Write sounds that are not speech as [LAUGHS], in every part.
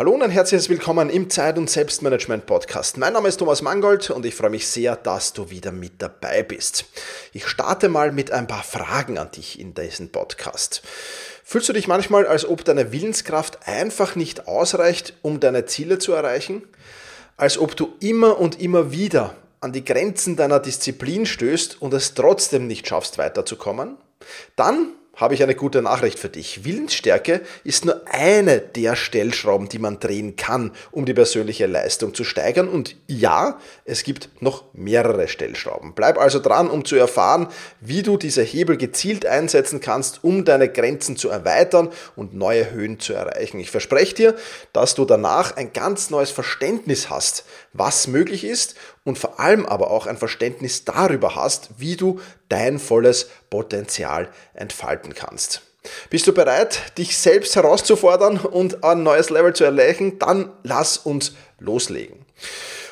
Hallo und ein herzliches Willkommen im Zeit- und Selbstmanagement-Podcast. Mein Name ist Thomas Mangold und ich freue mich sehr, dass du wieder mit dabei bist. Ich starte mal mit ein paar Fragen an dich in diesem Podcast. Fühlst du dich manchmal, als ob deine Willenskraft einfach nicht ausreicht, um deine Ziele zu erreichen? Als ob du immer und immer wieder an die Grenzen deiner Disziplin stößt und es trotzdem nicht schaffst, weiterzukommen? Dann habe ich eine gute Nachricht für dich. Willensstärke ist nur eine der Stellschrauben, die man drehen kann, um die persönliche Leistung zu steigern. Und ja, es gibt noch mehrere Stellschrauben. Bleib also dran, um zu erfahren, wie du diese Hebel gezielt einsetzen kannst, um deine Grenzen zu erweitern und neue Höhen zu erreichen. Ich verspreche dir, dass du danach ein ganz neues Verständnis hast, was möglich ist und vor allem aber auch ein Verständnis darüber hast, wie du dein volles Potenzial entfalten kannst. Bist du bereit, dich selbst herauszufordern und ein neues Level zu erreichen? Dann lass uns loslegen.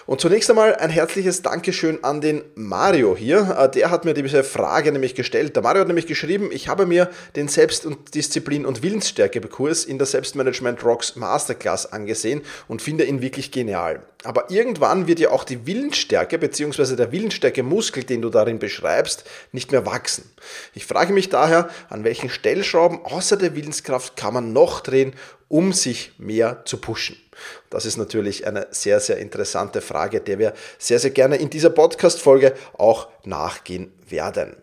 Und zunächst einmal ein herzliches Dankeschön an den Mario hier. Äh, der hat mir diese Frage nämlich gestellt. Der Mario hat nämlich geschrieben, ich habe mir den Selbst- und Disziplin- und Willensstärke-Kurs in der Selbstmanagement Rocks Masterclass angesehen und finde ihn wirklich genial. Aber irgendwann wird ja auch die Willensstärke bzw. der Willensstärke-Muskel, den du darin beschreibst, nicht mehr wachsen. Ich frage mich daher, an welchen Stellschrauben außer der Willenskraft kann man noch drehen, um sich mehr zu pushen? Das ist natürlich eine sehr, sehr interessante Frage, der wir sehr, sehr gerne in dieser Podcast-Folge auch nachgehen werden.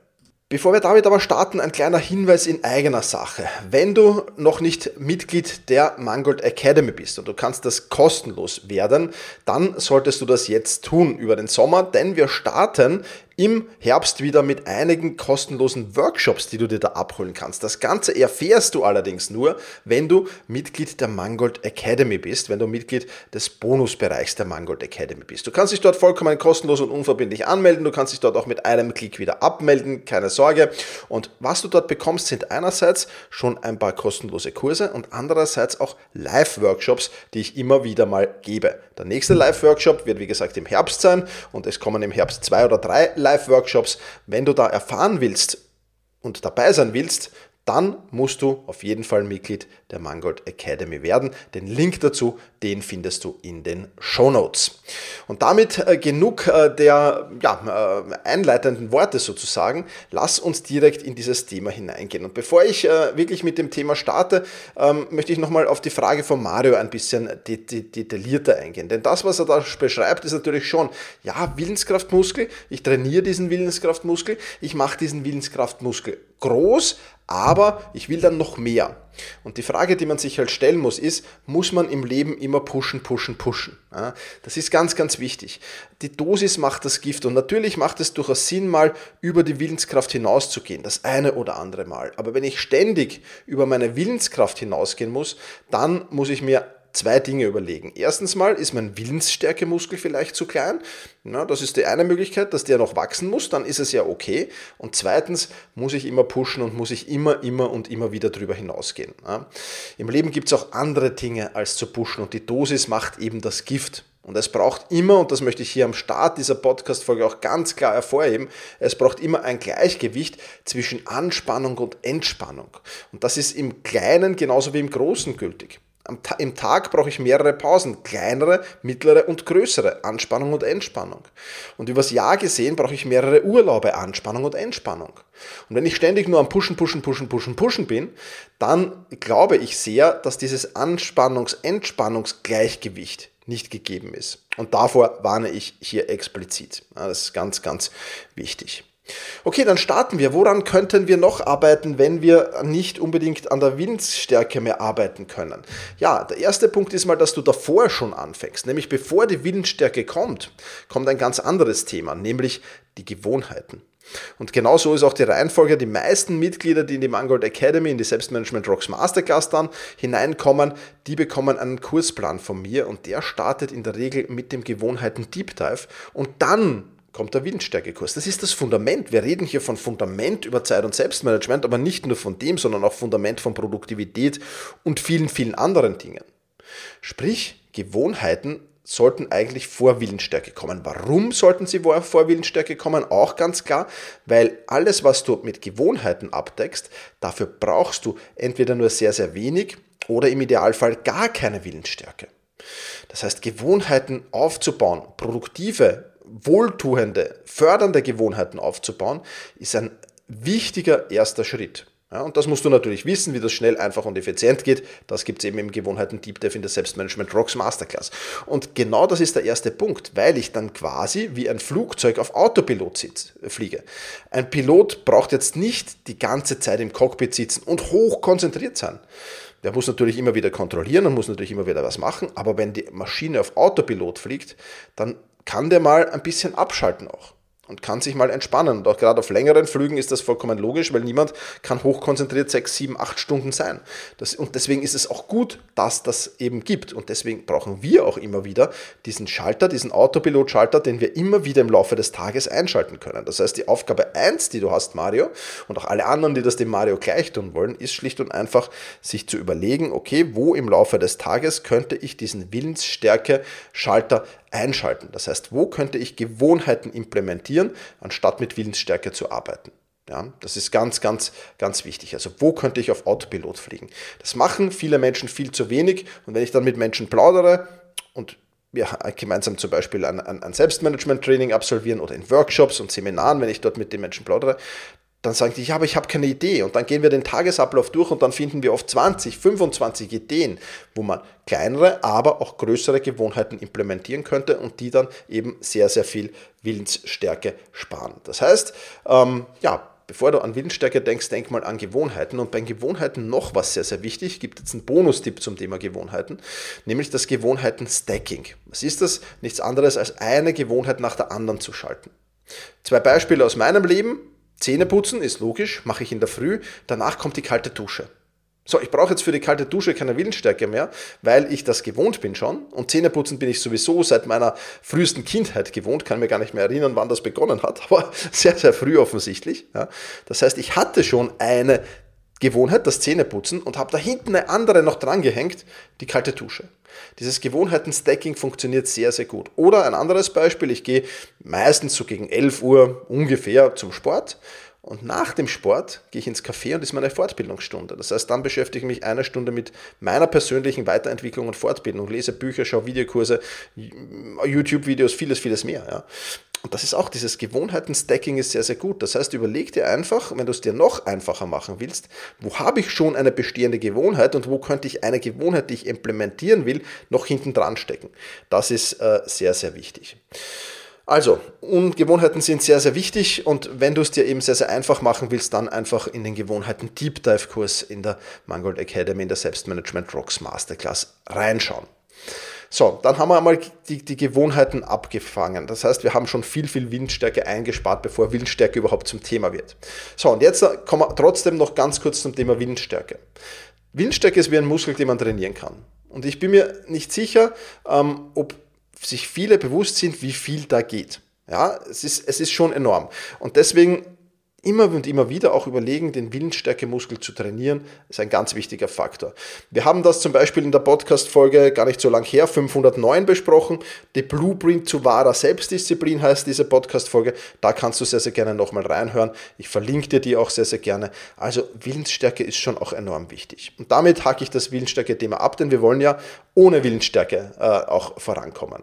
Bevor wir damit aber starten, ein kleiner Hinweis in eigener Sache. Wenn du noch nicht Mitglied der Mangold Academy bist und du kannst das kostenlos werden, dann solltest du das jetzt tun über den Sommer, denn wir starten im Herbst wieder mit einigen kostenlosen Workshops, die du dir da abholen kannst. Das Ganze erfährst du allerdings nur, wenn du Mitglied der Mangold Academy bist, wenn du Mitglied des Bonusbereichs der Mangold Academy bist. Du kannst dich dort vollkommen kostenlos und unverbindlich anmelden. Du kannst dich dort auch mit einem Klick wieder abmelden, keine Sorge. Und was du dort bekommst, sind einerseits schon ein paar kostenlose Kurse und andererseits auch Live-Workshops, die ich immer wieder mal gebe. Der nächste Live-Workshop wird wie gesagt im Herbst sein und es kommen im Herbst zwei oder drei Live-Workshops. Wenn du da erfahren willst und dabei sein willst, dann musst du auf jeden Fall Mitglied der Mangold Academy werden. Den Link dazu, den findest du in den Show Notes. Und damit äh, genug äh, der ja, äh, einleitenden Worte sozusagen. Lass uns direkt in dieses Thema hineingehen. Und bevor ich wirklich mit dem Thema starte, ähm, möchte ich nochmal auf die Frage von Mario ein bisschen de de detaillierter eingehen. Denn das, was er da beschreibt, ist natürlich schon, ja, Willenskraftmuskel, ich trainiere diesen Willenskraftmuskel, ich mache diesen Willenskraftmuskel groß, aber ich will dann noch mehr. Und die Frage, die man sich halt stellen muss, ist, muss man im Leben immer pushen, pushen, pushen? Ja, das ist ganz, ganz wichtig. Die Dosis macht das Gift und natürlich macht es durchaus Sinn, mal über die Willenskraft hinauszugehen, das eine oder andere Mal. Aber wenn ich ständig über meine Willenskraft hinausgehen muss, dann muss ich mir zwei Dinge überlegen. Erstens mal ist mein Willensstärkemuskel vielleicht zu klein. Na, das ist die eine Möglichkeit, dass der noch wachsen muss, dann ist es ja okay. Und zweitens muss ich immer pushen und muss ich immer, immer und immer wieder darüber hinausgehen. Ja. Im Leben gibt es auch andere Dinge als zu pushen und die Dosis macht eben das Gift. Und es braucht immer, und das möchte ich hier am Start dieser Podcast-Folge auch ganz klar hervorheben, es braucht immer ein Gleichgewicht zwischen Anspannung und Entspannung. Und das ist im Kleinen genauso wie im Großen gültig. Im Tag brauche ich mehrere Pausen, kleinere, mittlere und größere, Anspannung und Entspannung. Und übers Jahr gesehen brauche ich mehrere Urlaube, Anspannung und Entspannung. Und wenn ich ständig nur am Pushen, Pushen, Pushen, Pushen, Pushen bin, dann glaube ich sehr, dass dieses Anspannungs-Entspannungsgleichgewicht nicht gegeben ist. Und davor warne ich hier explizit. Das ist ganz, ganz wichtig. Okay, dann starten wir. Woran könnten wir noch arbeiten, wenn wir nicht unbedingt an der Willensstärke mehr arbeiten können? Ja, der erste Punkt ist mal, dass du davor schon anfängst. Nämlich bevor die Willensstärke kommt, kommt ein ganz anderes Thema, nämlich die Gewohnheiten. Und genauso ist auch die Reihenfolge. Die meisten Mitglieder, die in die Mangold Academy, in die Selbstmanagement Rocks Masterclass dann hineinkommen, die bekommen einen Kursplan von mir und der startet in der Regel mit dem Gewohnheiten Deep Dive und dann kommt der Windstärkekurs. Das ist das Fundament. Wir reden hier von Fundament über Zeit- und Selbstmanagement, aber nicht nur von dem, sondern auch Fundament von Produktivität und vielen, vielen anderen Dingen. Sprich, Gewohnheiten sollten eigentlich vor Willensstärke kommen. Warum sollten sie vor Willensstärke kommen? Auch ganz klar, weil alles, was du mit Gewohnheiten abdeckst, dafür brauchst du entweder nur sehr, sehr wenig oder im Idealfall gar keine Willensstärke. Das heißt, Gewohnheiten aufzubauen, produktive wohltuende, fördernde Gewohnheiten aufzubauen, ist ein wichtiger erster Schritt. Ja, und das musst du natürlich wissen, wie das schnell, einfach und effizient geht. Das gibt es eben im Gewohnheiten Deep Dive in der Selbstmanagement Rocks Masterclass. Und genau das ist der erste Punkt, weil ich dann quasi wie ein Flugzeug auf Autopilot sitz, fliege. Ein Pilot braucht jetzt nicht die ganze Zeit im Cockpit sitzen und hoch konzentriert sein. Der muss natürlich immer wieder kontrollieren und muss natürlich immer wieder was machen, aber wenn die Maschine auf Autopilot fliegt, dann kann der mal ein bisschen abschalten auch und kann sich mal entspannen. Und auch gerade auf längeren Flügen ist das vollkommen logisch, weil niemand kann hochkonzentriert sechs, sieben, acht Stunden sein. Das, und deswegen ist es auch gut, dass das eben gibt. Und deswegen brauchen wir auch immer wieder diesen Schalter, diesen Autopilot-Schalter, den wir immer wieder im Laufe des Tages einschalten können. Das heißt, die Aufgabe eins, die du hast, Mario, und auch alle anderen, die das dem Mario gleich tun wollen, ist schlicht und einfach, sich zu überlegen, okay, wo im Laufe des Tages könnte ich diesen Willensstärke-Schalter einschalten. Das heißt, wo könnte ich Gewohnheiten implementieren, anstatt mit Willensstärke zu arbeiten? Ja, das ist ganz, ganz, ganz wichtig. Also wo könnte ich auf Autopilot fliegen? Das machen viele Menschen viel zu wenig. Und wenn ich dann mit Menschen plaudere und wir gemeinsam zum Beispiel ein, ein Selbstmanagement-Training absolvieren oder in Workshops und Seminaren, wenn ich dort mit den Menschen plaudere, dann sagen die, ja, aber ich habe keine Idee. Und dann gehen wir den Tagesablauf durch und dann finden wir oft 20, 25 Ideen, wo man kleinere, aber auch größere Gewohnheiten implementieren könnte und die dann eben sehr, sehr viel Willensstärke sparen. Das heißt, ähm, ja, bevor du an Willensstärke denkst, denk mal an Gewohnheiten. Und bei Gewohnheiten noch was sehr, sehr wichtig. Gibt jetzt einen Bonustipp zum Thema Gewohnheiten, nämlich das Gewohnheiten-Stacking. Was ist das? Nichts anderes als eine Gewohnheit nach der anderen zu schalten. Zwei Beispiele aus meinem Leben. Zähneputzen ist logisch, mache ich in der Früh, danach kommt die kalte Dusche. So, ich brauche jetzt für die kalte Dusche keine Willensstärke mehr, weil ich das gewohnt bin schon. Und Zähneputzen bin ich sowieso seit meiner frühesten Kindheit gewohnt, kann mir gar nicht mehr erinnern, wann das begonnen hat, [LAUGHS] aber sehr, sehr früh offensichtlich. Ja. Das heißt, ich hatte schon eine Gewohnheit, das Zähneputzen, und habe da hinten eine andere noch dran gehängt, die kalte Dusche. Dieses Gewohnheiten-Stacking funktioniert sehr, sehr gut. Oder ein anderes Beispiel, ich gehe meistens so gegen 11 Uhr ungefähr zum Sport und nach dem Sport gehe ich ins Café und ist meine Fortbildungsstunde. Das heißt, dann beschäftige ich mich eine Stunde mit meiner persönlichen Weiterentwicklung und Fortbildung, lese Bücher, schaue Videokurse, YouTube-Videos, vieles, vieles mehr. Ja. Und das ist auch dieses Gewohnheiten-Stacking ist sehr, sehr gut. Das heißt, überleg dir einfach, wenn du es dir noch einfacher machen willst, wo habe ich schon eine bestehende Gewohnheit und wo könnte ich eine Gewohnheit, die ich implementieren will, noch hinten dran stecken. Das ist äh, sehr, sehr wichtig. Also, Gewohnheiten sind sehr, sehr wichtig und wenn du es dir eben sehr, sehr einfach machen willst, dann einfach in den Gewohnheiten Deep Dive Kurs in der Mangold Academy in der Selbstmanagement Rocks Masterclass reinschauen. So, dann haben wir einmal die, die Gewohnheiten abgefangen. Das heißt, wir haben schon viel, viel Windstärke eingespart, bevor Windstärke überhaupt zum Thema wird. So, und jetzt kommen wir trotzdem noch ganz kurz zum Thema Windstärke. Windstärke ist wie ein Muskel, den man trainieren kann. Und ich bin mir nicht sicher, ähm, ob sich viele bewusst sind, wie viel da geht. Ja, es ist, es ist schon enorm. Und deswegen immer und immer wieder auch überlegen, den Willensstärkemuskel zu trainieren, ist ein ganz wichtiger Faktor. Wir haben das zum Beispiel in der Podcast-Folge gar nicht so lang her, 509 besprochen. Die Blueprint zu wahrer Selbstdisziplin heißt diese Podcast-Folge. Da kannst du sehr, sehr gerne nochmal reinhören. Ich verlinke dir die auch sehr, sehr gerne. Also Willensstärke ist schon auch enorm wichtig. Und damit hake ich das Willensstärke-Thema ab, denn wir wollen ja ohne Willensstärke äh, auch vorankommen.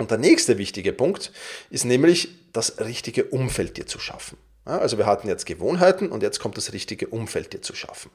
Und der nächste wichtige Punkt ist nämlich das richtige Umfeld dir zu schaffen. Also wir hatten jetzt Gewohnheiten und jetzt kommt das richtige Umfeld dir zu schaffen.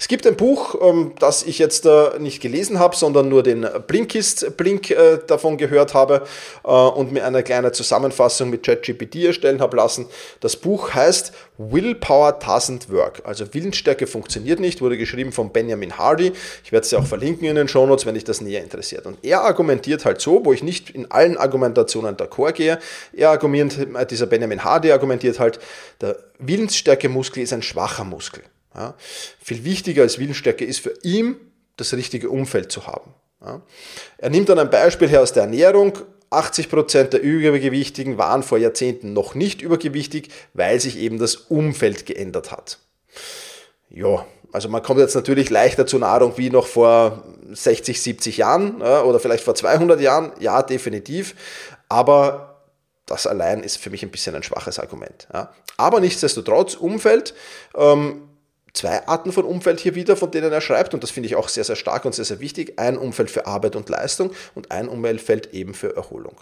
Es gibt ein Buch, ähm, das ich jetzt äh, nicht gelesen habe, sondern nur den Blinkist-Blink äh, davon gehört habe äh, und mir eine kleine Zusammenfassung mit ChatGPT erstellen habe lassen. Das Buch heißt Willpower Doesn't Work. Also Willensstärke funktioniert nicht, wurde geschrieben von Benjamin Hardy. Ich werde es ja auch verlinken in den Shownotes, wenn dich das näher interessiert. Und er argumentiert halt so, wo ich nicht in allen Argumentationen d'accord gehe. Er argumentiert, dieser Benjamin Hardy argumentiert halt, der Willensstärke-Muskel ist ein schwacher Muskel. Ja. Viel wichtiger als Willensstärke ist für ihn, das richtige Umfeld zu haben. Ja. Er nimmt dann ein Beispiel her aus der Ernährung. 80% der Übergewichtigen waren vor Jahrzehnten noch nicht übergewichtig, weil sich eben das Umfeld geändert hat. Ja, also man kommt jetzt natürlich leichter zur Nahrung wie noch vor 60, 70 Jahren ja, oder vielleicht vor 200 Jahren. Ja, definitiv. Aber das allein ist für mich ein bisschen ein schwaches Argument. Ja. Aber nichtsdestotrotz, Umfeld, ähm, zwei Arten von Umfeld hier wieder, von denen er schreibt, und das finde ich auch sehr, sehr stark und sehr, sehr wichtig. Ein Umfeld für Arbeit und Leistung und ein Umfeld eben für Erholung.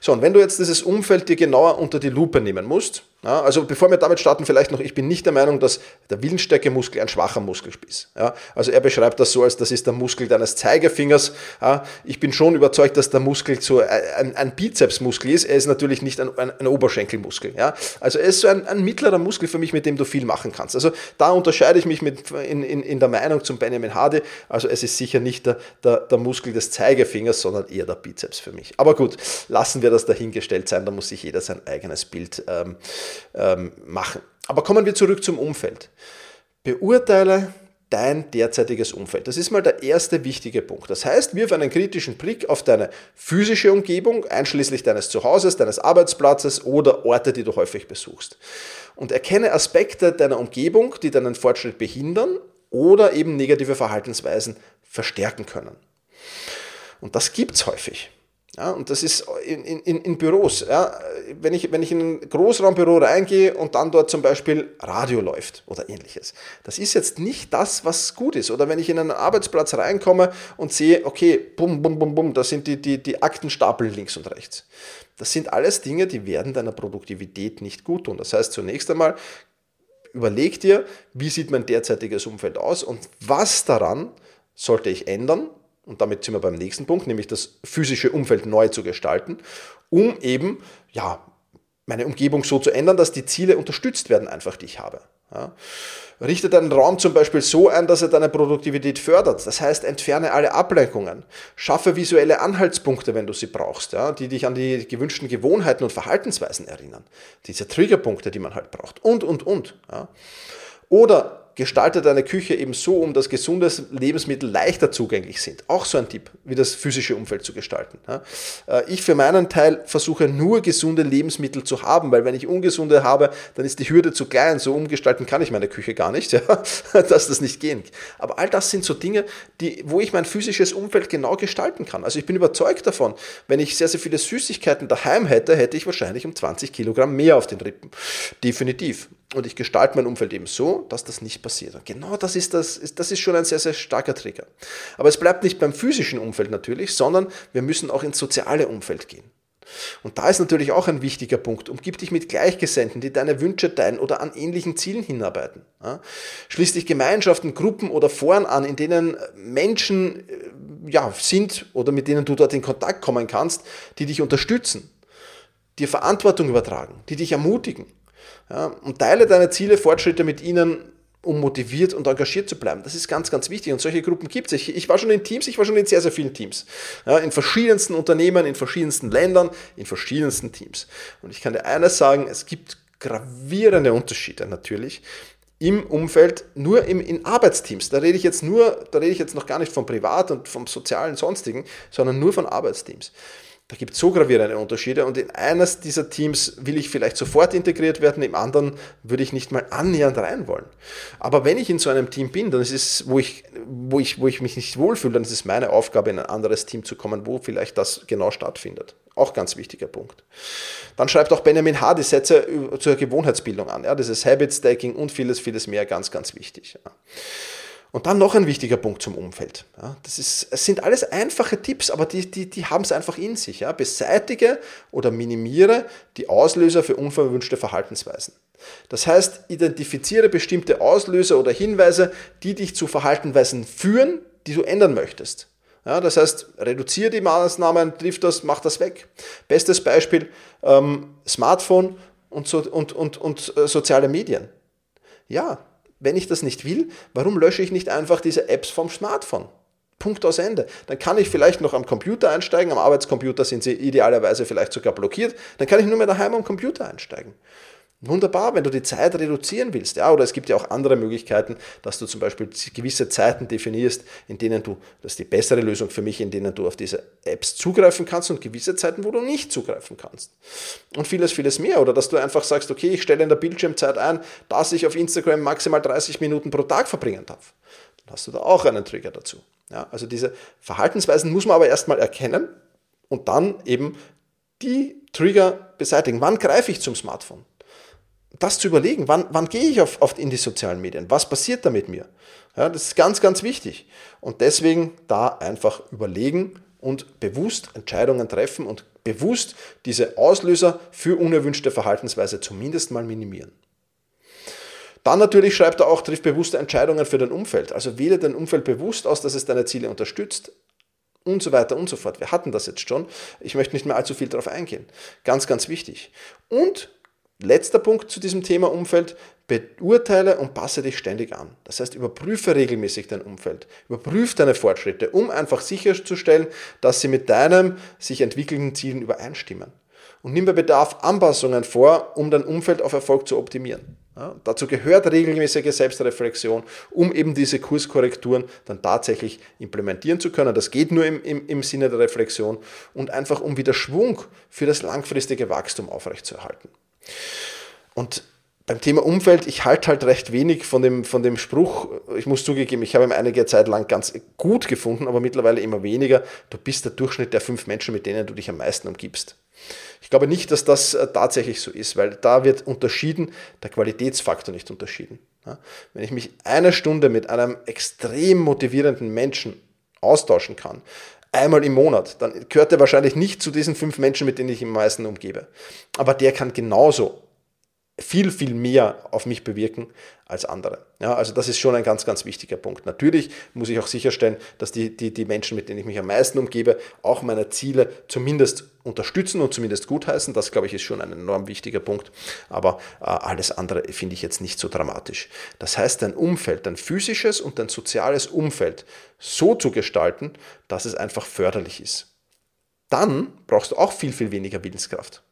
So, und wenn du jetzt dieses Umfeld dir genauer unter die Lupe nehmen musst, ja, also bevor wir damit starten, vielleicht noch, ich bin nicht der Meinung, dass der Willensstärke-Muskel ein schwacher Muskel ist. Ja, also er beschreibt das so, als das ist der Muskel deines Zeigefingers. Ja, ich bin schon überzeugt, dass der Muskel so ein, ein Bizepsmuskel ist. Er ist natürlich nicht ein, ein, ein Oberschenkelmuskel. Ja, also er ist so ein, ein, mittlerer Muskel für mich, mit dem du viel machen kannst. Also da unterscheide ich mich mit, in, in, in der Meinung zum Benjamin Hardy. Also es ist sicher nicht der, der, der Muskel des Zeigefingers, sondern eher der Bizeps für mich. Aber gut, lassen wir das dahingestellt sein. Da muss sich jeder sein eigenes Bild ähm, ähm, machen. Aber kommen wir zurück zum Umfeld. Beurteile dein derzeitiges Umfeld. Das ist mal der erste wichtige Punkt. Das heißt, wirf einen kritischen Blick auf deine physische Umgebung, einschließlich deines Zuhauses, deines Arbeitsplatzes oder Orte, die du häufig besuchst. Und erkenne Aspekte deiner Umgebung, die deinen Fortschritt behindern oder eben negative Verhaltensweisen verstärken können. Und das gibt es häufig. Ja, und das ist in, in, in Büros. Ja. Wenn, ich, wenn ich in ein Großraumbüro reingehe und dann dort zum Beispiel Radio läuft oder ähnliches. Das ist jetzt nicht das, was gut ist. Oder wenn ich in einen Arbeitsplatz reinkomme und sehe, okay, bum, bum, bum, bum, da sind die, die, die Aktenstapel links und rechts. Das sind alles Dinge, die werden deiner Produktivität nicht gut tun. Das heißt, zunächst einmal überleg dir, wie sieht mein derzeitiges Umfeld aus und was daran sollte ich ändern, und damit sind wir beim nächsten Punkt, nämlich das physische Umfeld neu zu gestalten, um eben ja, meine Umgebung so zu ändern, dass die Ziele unterstützt werden, einfach die ich habe. Ja. Richte deinen Raum zum Beispiel so ein, dass er deine Produktivität fördert. Das heißt, entferne alle Ablenkungen. Schaffe visuelle Anhaltspunkte, wenn du sie brauchst, ja, die dich an die gewünschten Gewohnheiten und Verhaltensweisen erinnern. Diese Triggerpunkte, die man halt braucht. Und, und, und. Ja. Oder gestalte deine Küche eben so um, dass gesunde Lebensmittel leichter zugänglich sind. Auch so ein Tipp, wie das physische Umfeld zu gestalten. Äh, ich für meinen Teil versuche nur gesunde Lebensmittel zu haben, weil wenn ich ungesunde habe, dann ist die Hürde zu klein. So umgestalten kann ich meine Küche gar nicht, [LAUGHS] ja, dass das nicht gehen. Aber all das sind so Dinge, die, wo ich mein physisches Umfeld genau gestalten kann. Also ich bin überzeugt davon, wenn ich sehr, sehr viele Süßigkeiten daheim hätte, hätte ich wahrscheinlich um 20 Kilogramm mehr auf den Rippen. Definitiv. Und ich gestalte mein Umfeld eben so, dass das nicht passiert. Und genau das ist, das, das ist schon ein sehr, sehr starker Trigger. Aber es bleibt nicht beim physischen Umfeld natürlich, sondern wir müssen auch ins soziale Umfeld gehen. Und da ist natürlich auch ein wichtiger Punkt. Umgib dich mit Gleichgesinnten, die deine Wünsche teilen oder an ähnlichen Zielen hinarbeiten. Schließ dich Gemeinschaften, Gruppen oder Foren an, in denen Menschen äh, ja, sind oder mit denen du dort in Kontakt kommen kannst, die dich unterstützen dir Verantwortung übertragen, die dich ermutigen. Ja, und teile deine Ziele, Fortschritte mit ihnen, um motiviert und engagiert zu bleiben. Das ist ganz, ganz wichtig. Und solche Gruppen gibt es. Ich, ich, war schon in Teams, ich war schon in sehr, sehr vielen Teams. Ja, in verschiedensten Unternehmen, in verschiedensten Ländern, in verschiedensten Teams. Und ich kann dir eines sagen, es gibt gravierende Unterschiede natürlich im Umfeld, nur im, in Arbeitsteams. Da rede ich jetzt nur, da rede ich jetzt noch gar nicht vom Privat und vom sozialen sonstigen, sondern nur von Arbeitsteams. Da gibt es so gravierende Unterschiede und in eines dieser Teams will ich vielleicht sofort integriert werden, im anderen würde ich nicht mal annähernd rein wollen. Aber wenn ich in so einem Team bin, dann ist es, wo ich, wo ich, wo ich mich nicht wohlfühle, dann ist es meine Aufgabe, in ein anderes Team zu kommen, wo vielleicht das genau stattfindet. Auch ganz wichtiger Punkt. Dann schreibt auch Benjamin H. die Sätze zur Gewohnheitsbildung an. Ja, dieses Habit Stacking und vieles, vieles mehr, ganz, ganz wichtig. Ja. Und dann noch ein wichtiger Punkt zum Umfeld. Ja, das ist, es sind alles einfache Tipps, aber die, die, die haben es einfach in sich. Ja. Beseitige oder minimiere die Auslöser für unverwünschte Verhaltensweisen. Das heißt, identifiziere bestimmte Auslöser oder Hinweise, die dich zu Verhaltensweisen führen, die du ändern möchtest. Ja, das heißt, reduziere die Maßnahmen, trifft das, mach das weg. Bestes Beispiel, ähm, Smartphone und, so, und, und, und äh, soziale Medien. Ja, wenn ich das nicht will, warum lösche ich nicht einfach diese Apps vom Smartphone? Punkt aus Ende. Dann kann ich vielleicht noch am Computer einsteigen, am Arbeitscomputer sind sie idealerweise vielleicht sogar blockiert, dann kann ich nur mehr daheim am Computer einsteigen. Wunderbar, wenn du die Zeit reduzieren willst. Ja, oder es gibt ja auch andere Möglichkeiten, dass du zum Beispiel gewisse Zeiten definierst, in denen du, das ist die bessere Lösung für mich, in denen du auf diese Apps zugreifen kannst und gewisse Zeiten, wo du nicht zugreifen kannst. Und vieles, vieles mehr. Oder dass du einfach sagst, okay, ich stelle in der Bildschirmzeit ein, dass ich auf Instagram maximal 30 Minuten pro Tag verbringen darf. Dann hast du da auch einen Trigger dazu. Ja, also diese Verhaltensweisen muss man aber erstmal erkennen und dann eben die Trigger beseitigen. Wann greife ich zum Smartphone? Das zu überlegen, wann, wann gehe ich auf, auf in die sozialen Medien, was passiert da mit mir? Ja, das ist ganz, ganz wichtig. Und deswegen da einfach überlegen und bewusst Entscheidungen treffen und bewusst diese Auslöser für unerwünschte Verhaltensweise zumindest mal minimieren. Dann natürlich schreibt er auch, triff bewusste Entscheidungen für dein Umfeld. Also wähle dein Umfeld bewusst aus, dass es deine Ziele unterstützt und so weiter und so fort. Wir hatten das jetzt schon. Ich möchte nicht mehr allzu viel darauf eingehen. Ganz, ganz wichtig. Und Letzter Punkt zu diesem Thema Umfeld, beurteile und passe dich ständig an. Das heißt, überprüfe regelmäßig dein Umfeld, überprüfe deine Fortschritte, um einfach sicherzustellen, dass sie mit deinem sich entwickelnden Zielen übereinstimmen. Und nimm bei Bedarf Anpassungen vor, um dein Umfeld auf Erfolg zu optimieren. Ja, dazu gehört regelmäßige Selbstreflexion, um eben diese Kurskorrekturen dann tatsächlich implementieren zu können. Das geht nur im, im, im Sinne der Reflexion und einfach um wieder Schwung für das langfristige Wachstum aufrechtzuerhalten. Und beim Thema Umfeld, ich halte halt recht wenig von dem, von dem Spruch. Ich muss zugeben, ich habe ihn einige Zeit lang ganz gut gefunden, aber mittlerweile immer weniger. Du bist der Durchschnitt der fünf Menschen, mit denen du dich am meisten umgibst. Ich glaube nicht, dass das äh, tatsächlich so ist, weil da wird unterschieden, der Qualitätsfaktor nicht unterschieden. Wenn ich mich eine Stunde mit einem extrem motivierenden Menschen austauschen kann, einmal im Monat, dann gehört er wahrscheinlich nicht zu diesen fünf Menschen, mit denen ich am meisten umgebe. Aber der kann genauso viel, viel mehr auf mich bewirken als andere. Ja, also das ist schon ein ganz, ganz wichtiger Punkt. Natürlich muss ich auch sicherstellen, dass die, die, die Menschen, mit denen ich mich am meisten umgebe, auch meine Ziele zumindest unterstützen und zumindest gutheißen. Das, glaube ich, ist schon ein enorm wichtiger Punkt. Aber äh, alles andere finde ich jetzt nicht so dramatisch. Das heißt, dein Umfeld, dein physisches und dein soziales Umfeld so zu gestalten, dass es einfach förderlich ist. Dann brauchst du auch viel, viel weniger Willenskraft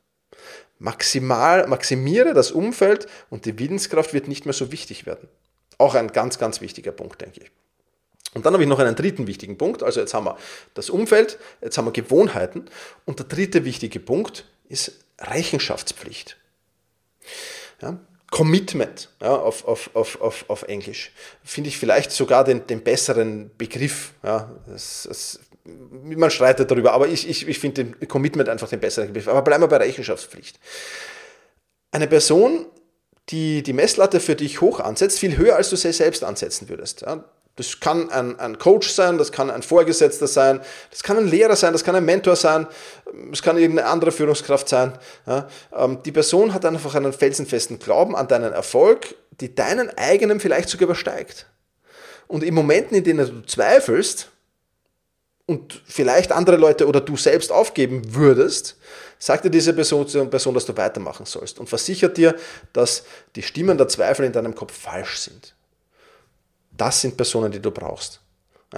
maximal, maximiere das Umfeld und die Willenskraft wird nicht mehr so wichtig werden. Auch ein ganz, ganz wichtiger Punkt, denke ich. Und dann habe ich noch einen dritten wichtigen Punkt. Also jetzt haben wir das Umfeld, jetzt haben wir Gewohnheiten. Und der dritte wichtige Punkt ist Rechenschaftspflicht. Ja, Commitment ja, auf, auf, auf, auf, auf Englisch. Finde ich vielleicht sogar den, den besseren Begriff. Ja, das, das man streitet darüber, aber ich, ich, ich finde den Commitment einfach den besseren Begriff. Aber bleiben wir bei Rechenschaftspflicht. Eine Person, die die Messlatte für dich hoch ansetzt, viel höher, als du sie selbst ansetzen würdest. Ja, das kann ein, ein, Coach sein, das kann ein Vorgesetzter sein, das kann ein Lehrer sein, das kann ein Mentor sein, es kann irgendeine andere Führungskraft sein. Ja, ähm, die Person hat einfach einen felsenfesten Glauben an deinen Erfolg, die deinen eigenen vielleicht sogar übersteigt. Und in Momenten, in denen du zweifelst, und vielleicht andere Leute oder du selbst aufgeben würdest, sagt dir diese Person, Person, dass du weitermachen sollst und versichert dir, dass die Stimmen der Zweifel in deinem Kopf falsch sind. Das sind Personen, die du brauchst.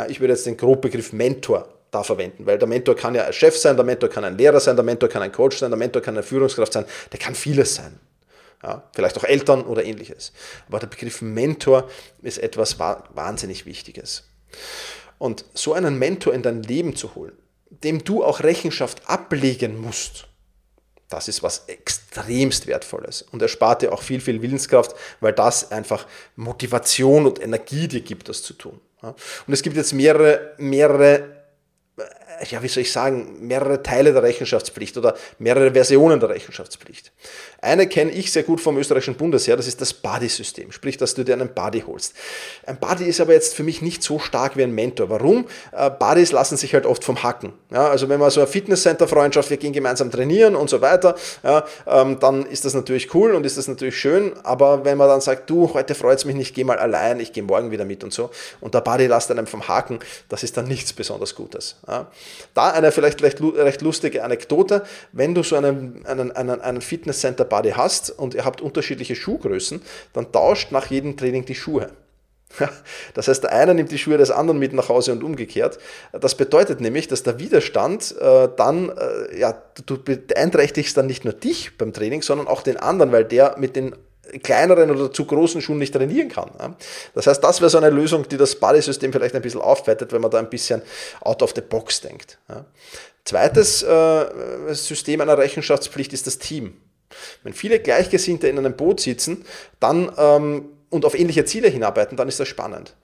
Ich würde jetzt den Grobbegriff Mentor da verwenden, weil der Mentor kann ja ein Chef sein, der Mentor kann ein Lehrer sein, der Mentor kann ein Coach sein, der Mentor kann eine Führungskraft sein, der kann vieles sein. Ja, vielleicht auch Eltern oder ähnliches. Aber der Begriff Mentor ist etwas wahnsinnig Wichtiges. Und so einen Mentor in dein Leben zu holen, dem du auch Rechenschaft ablegen musst, das ist was extremst Wertvolles und erspart dir auch viel, viel Willenskraft, weil das einfach Motivation und Energie dir gibt, das zu tun. Und es gibt jetzt mehrere, mehrere ja, wie soll ich sagen, mehrere Teile der Rechenschaftspflicht oder mehrere Versionen der Rechenschaftspflicht. Eine kenne ich sehr gut vom österreichischen Bundesheer, das ist das Buddy-System, sprich, dass du dir einen Buddy holst. Ein Buddy ist aber jetzt für mich nicht so stark wie ein Mentor. Warum? Äh, Buddies lassen sich halt oft vom Hacken. Ja, also wenn man so eine Fitnesscenter-Freundschaft, wir gehen gemeinsam trainieren und so weiter, ja, ähm, dann ist das natürlich cool und ist das natürlich schön, aber wenn man dann sagt, du, heute freut es mich nicht, geh mal allein, ich gehe morgen wieder mit und so, und der Buddy lässt einem vom Haken, das ist dann nichts besonders Gutes. Ja. Da eine vielleicht recht lustige Anekdote, wenn du so einen, einen, einen, einen Fitnesscenter-Buddy hast und ihr habt unterschiedliche Schuhgrößen, dann tauscht nach jedem Training die Schuhe. Das heißt, der eine nimmt die Schuhe des anderen mit nach Hause und umgekehrt. Das bedeutet nämlich, dass der Widerstand äh, dann, äh, ja, du beeinträchtigst dann nicht nur dich beim Training, sondern auch den anderen, weil der mit den kleineren oder zu großen Schuhen nicht trainieren kann. Das heißt, das wäre so eine Lösung, die das Buddy-System vielleicht ein bisschen aufwertet, wenn man da ein bisschen out of the box denkt. Zweites äh, System einer Rechenschaftspflicht ist das Team. Wenn viele Gleichgesinnte in einem Boot sitzen dann, ähm, und auf ähnliche Ziele hinarbeiten, dann ist das spannend.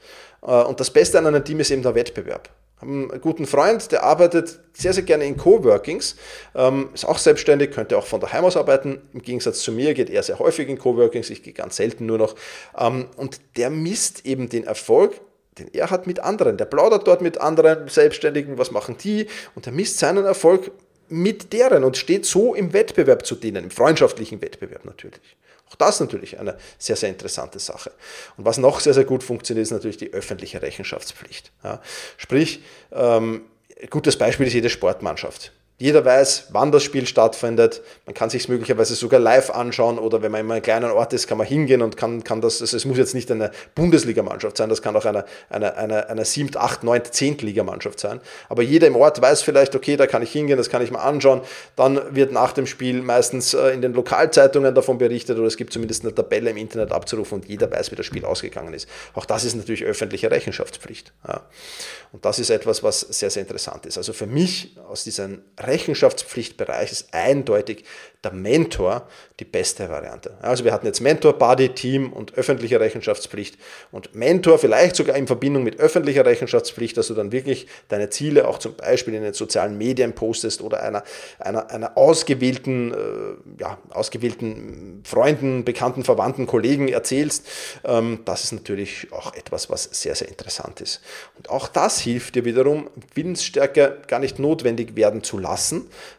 Äh, und das Beste an einem Team ist eben der Wettbewerb haben einen guten Freund, der arbeitet sehr, sehr gerne in Coworkings, ähm, ist auch selbstständig, könnte auch von daheim aus arbeiten. Im Gegensatz zu mir geht er sehr häufig in Coworkings, ich gehe ganz selten nur noch. Ähm, und der misst eben den Erfolg, den er hat mit anderen. Der plaudert dort mit anderen Selbstständigen, was machen die? Und er misst seinen Erfolg mit deren und steht so im Wettbewerb zu denen, im freundschaftlichen Wettbewerb natürlich. Auch das natürlich eine sehr, sehr interessante Sache. Und was noch sehr, sehr gut funktioniert, ist natürlich die öffentliche Rechenschaftspflicht. Ja, sprich, ähm, gutes Beispiel ist jede Sportmannschaft. Jeder weiß, wann das Spiel stattfindet. Man kann sich es möglicherweise sogar live anschauen oder wenn man in einem kleinen Ort ist, kann man hingehen und kann, kann das, also es muss jetzt nicht eine Bundesligamannschaft sein, das kann auch eine, eine, eine, eine 7., 8., 9., 10. Ligamannschaft sein. Aber jeder im Ort weiß vielleicht, okay, da kann ich hingehen, das kann ich mal anschauen. Dann wird nach dem Spiel meistens äh, in den Lokalzeitungen davon berichtet oder es gibt zumindest eine Tabelle im Internet abzurufen und jeder weiß, wie das Spiel ausgegangen ist. Auch das ist natürlich öffentliche Rechenschaftspflicht. Ja. Und das ist etwas, was sehr, sehr interessant ist. Also für mich aus diesen Rechenschaftspflichtbereich ist eindeutig der Mentor die beste Variante. Also wir hatten jetzt Mentor, Buddy, Team und öffentliche Rechenschaftspflicht und Mentor vielleicht sogar in Verbindung mit öffentlicher Rechenschaftspflicht, dass du dann wirklich deine Ziele auch zum Beispiel in den sozialen Medien postest oder einer, einer, einer ausgewählten, äh, ja, ausgewählten Freunden, Bekannten, Verwandten, Kollegen erzählst. Ähm, das ist natürlich auch etwas, was sehr, sehr interessant ist. Und auch das hilft dir wiederum, Willensstärke gar nicht notwendig werden zu lassen,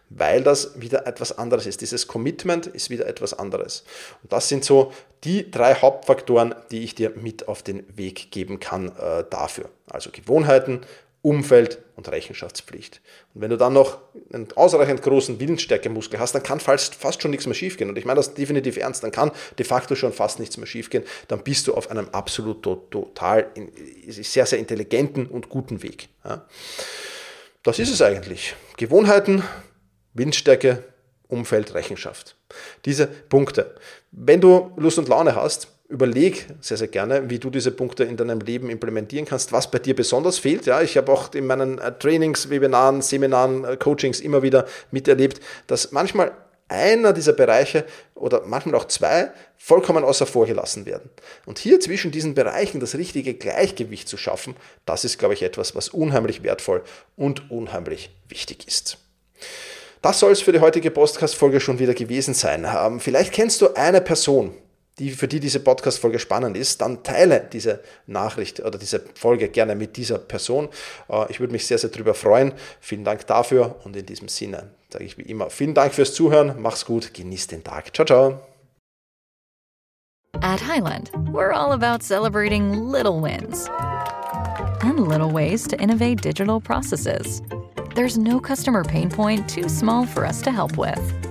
weil das wieder etwas anderes ist. Dieses Commitment ist wieder etwas anderes. Und das sind so die drei Hauptfaktoren, die ich dir mit auf den Weg geben kann äh, dafür. Also Gewohnheiten, Umfeld und Rechenschaftspflicht. Und wenn du dann noch einen ausreichend großen Willensstärkemuskel hast, dann kann fast, fast schon nichts mehr schiefgehen. Und ich meine das definitiv ernst, dann kann de facto schon fast nichts mehr schiefgehen. Dann bist du auf einem absolut total sehr, sehr intelligenten und guten Weg. Ja. Das ist es eigentlich. Gewohnheiten, Windstärke, Umfeld, Rechenschaft. Diese Punkte. Wenn du Lust und Laune hast, überleg sehr, sehr gerne, wie du diese Punkte in deinem Leben implementieren kannst, was bei dir besonders fehlt. Ja, ich habe auch in meinen äh, Trainings, Webinaren, Seminaren, äh, Coachings immer wieder miterlebt, dass manchmal einer dieser Bereiche oder manchmal auch zwei vollkommen außer vor gelassen werden. Und hier zwischen diesen Bereichen das richtige Gleichgewicht zu schaffen, das ist, glaube ich, etwas, was unheimlich wertvoll und unheimlich wichtig ist. Das soll es für die heutige Podcast-Folge schon wieder gewesen sein. Ähm, vielleicht kennst du eine Person, die, für die diese Podcast-Folge spannend ist, dann teile diese Nachricht oder diese Folge gerne mit dieser Person. Äh, ich würde mich sehr, sehr darüber freuen. Vielen Dank dafür und in diesem Sinne sage ich wie immer vielen Dank fürs Zuhören. Mach's gut, genieß den Tag. Ciao, ciao. At Highland, we're all about celebrating little wins. and little ways to innovate digital processes. There's no customer pain point too small for us to help with.